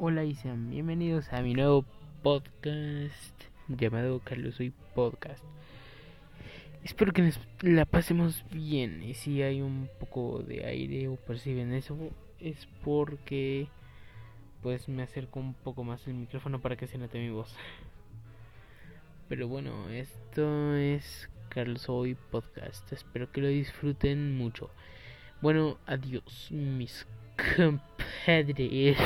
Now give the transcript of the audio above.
Hola y sean bienvenidos a mi nuevo podcast llamado Carlos Soy Podcast. Espero que nos la pasemos bien y si hay un poco de aire o perciben eso es porque pues me acerco un poco más el micrófono para que se note mi voz. Pero bueno, esto es Carlos Hoy Podcast. Espero que lo disfruten mucho. Bueno, adiós mis compadres.